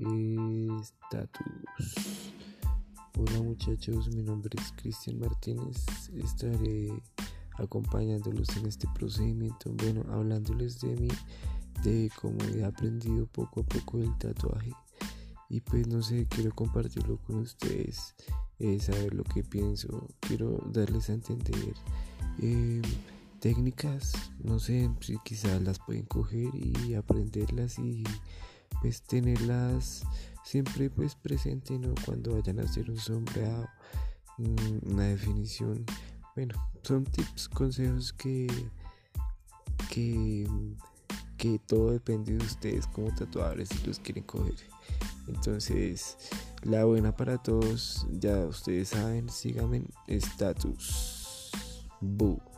Estatus. Hola muchachos, mi nombre es Cristian Martínez. Estaré acompañándolos en este procedimiento. Bueno, hablándoles de mí, de cómo he aprendido poco a poco el tatuaje. Y pues no sé, quiero compartirlo con ustedes, eh, saber lo que pienso, quiero darles a entender. Eh, técnicas, no sé quizás las pueden coger y aprenderlas y pues tenerlas siempre pues presente ¿no? cuando vayan a hacer un sombreado, mm, una definición. Bueno, son tips, consejos que, que, que todo depende de ustedes como tatuadores si los quieren coger. Entonces, la buena para todos, ya ustedes saben, síganme en status. Boo.